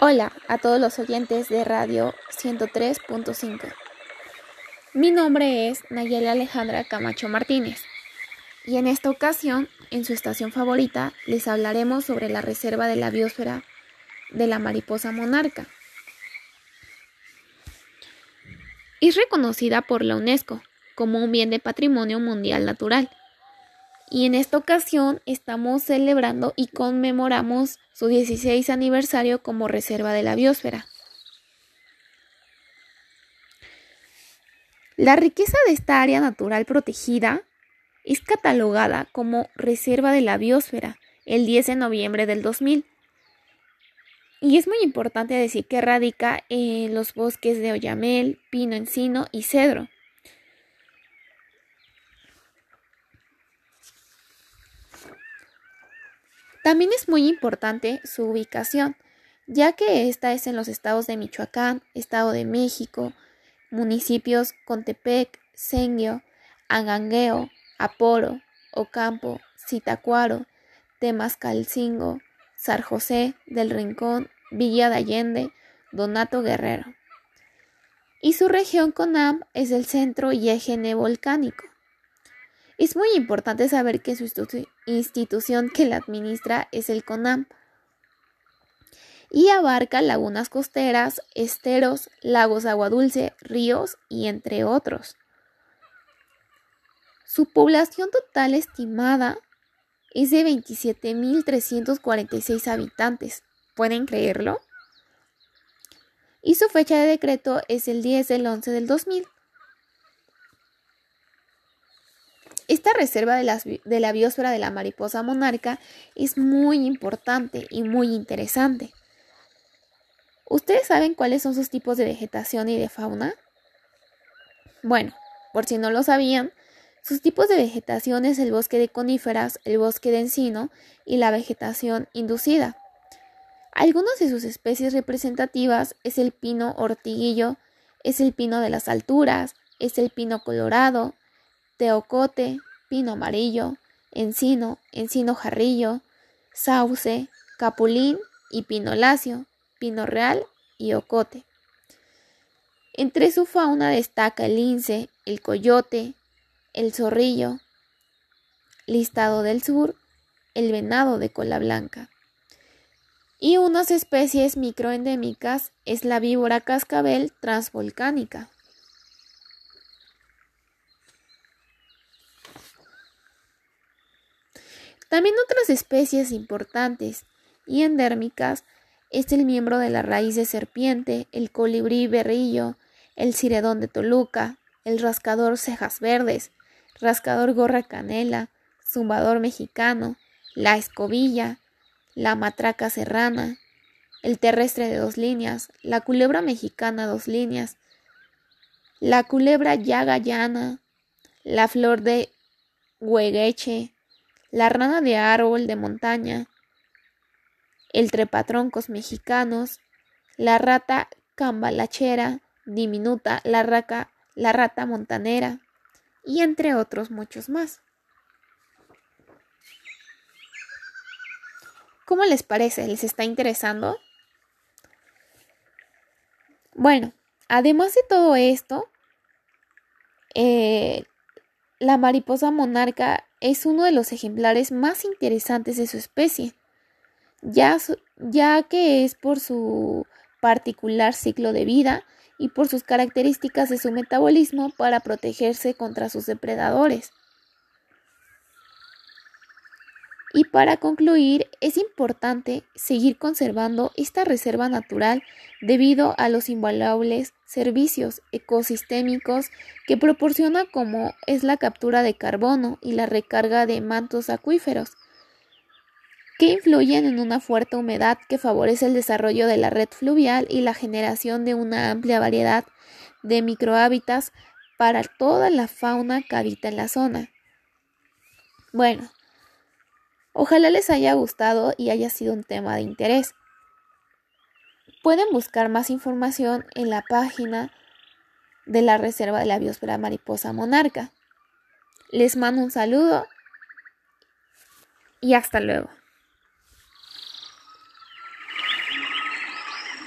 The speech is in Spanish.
Hola a todos los oyentes de Radio 103.5. Mi nombre es Nayeli Alejandra Camacho Martínez y en esta ocasión, en su estación favorita, les hablaremos sobre la reserva de la biosfera de la mariposa monarca. Es reconocida por la UNESCO como un bien de patrimonio mundial natural y en esta ocasión estamos celebrando y conmemoramos su 16 aniversario como reserva de la biosfera. La riqueza de esta área natural protegida es catalogada como reserva de la biosfera el 10 de noviembre del 2000. Y es muy importante decir que radica en los bosques de Oyamel, Pino Encino y Cedro. También es muy importante su ubicación, ya que esta es en los estados de Michoacán, Estado de México, municipios Contepec, Senguio, Angangueo, Aporo, Ocampo, Zitacuaro, Temascalcingo, Sar José del Rincón, Villa de Allende, Donato Guerrero. Y su región CONAM es el centro y eje volcánico. Es muy importante saber que su institución que la administra es el CONAM y abarca lagunas costeras, esteros, lagos de agua dulce, ríos y entre otros. Su población total estimada es de 27.346 habitantes. ¿Pueden creerlo? Y su fecha de decreto es el 10 del 11 del 2000. Esta reserva de la, de la biosfera de la mariposa monarca es muy importante y muy interesante. ¿Ustedes saben cuáles son sus tipos de vegetación y de fauna? Bueno, por si no lo sabían, sus tipos de vegetación es el bosque de coníferas, el bosque de encino y la vegetación inducida. Algunas de sus especies representativas es el pino ortiguillo, es el pino de las alturas, es el pino colorado, teocote, pino amarillo, encino, encino jarrillo, sauce, capulín y pino lacio, pino real y ocote. Entre su fauna destaca el lince, el coyote, el zorrillo, listado del sur, el venado de cola blanca. Y unas especies microendémicas es la víbora cascabel transvolcánica. También otras especies importantes y endérmicas es el miembro de la raíz de serpiente, el colibrí berrillo, el ciredón de Toluca, el rascador cejas verdes, rascador gorra canela, zumbador mexicano, la escobilla, la matraca serrana, el terrestre de dos líneas, la culebra mexicana dos líneas, la culebra llaga llana, la flor de huegueche, la rana de árbol de montaña, el trepatroncos mexicanos, la rata cambalachera diminuta, la, raca, la rata montanera y entre otros muchos más. ¿Cómo les parece? ¿Les está interesando? Bueno, además de todo esto, eh, la mariposa monarca es uno de los ejemplares más interesantes de su especie, ya, que es por su particular ciclo de vida y por sus características de su metabolismo para protegerse contra sus depredadores. Y para concluir, es importante seguir conservando esta reserva natural debido a los invaluables servicios ecosistémicos que proporciona como es la captura de carbono y la recarga de mantos acuíferos, que influyen en una fuerte humedad que favorece el desarrollo de la red fluvial y la generación de una amplia variedad de microhábitats para toda la fauna que habita en la zona. Bueno, Ojalá les haya gustado y haya sido un tema de interés. Pueden buscar más información en la página de la Reserva de la Biosfera Mariposa Monarca. Les mando un saludo y hasta luego.